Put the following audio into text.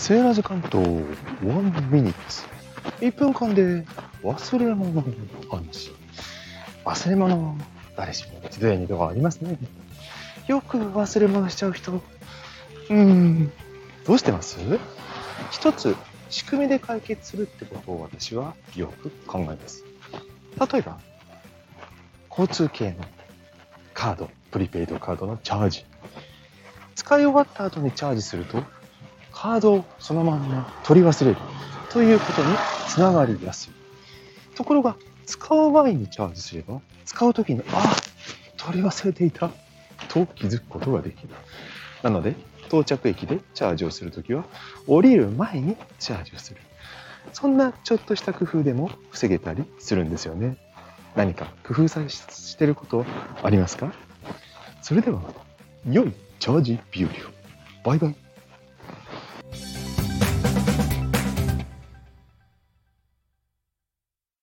セーラーズ関東1ミニッツ。1分間で忘れ物の話。忘れ物、誰しも一度や二度はありますね。よく忘れ物しちゃう人。うん、どうしてます？一つ、仕組みで解決するってことを私はよく考えます。例えば、交通系のカード、プリペイドカードのチャージ。使い終わった後にチャージすると、カードをそのまま取り忘れるということにつながりやすい。ところが、使う前にチャージすれば、使う時に、あ取り忘れていたと気づくことができる。なので、到着駅でチャージをするときは、降りる前にチャージをする。そんなちょっとした工夫でも防げたりするんですよね。何か工夫さしてることありますか？それでは、良いチャージ日和を。バイバイ。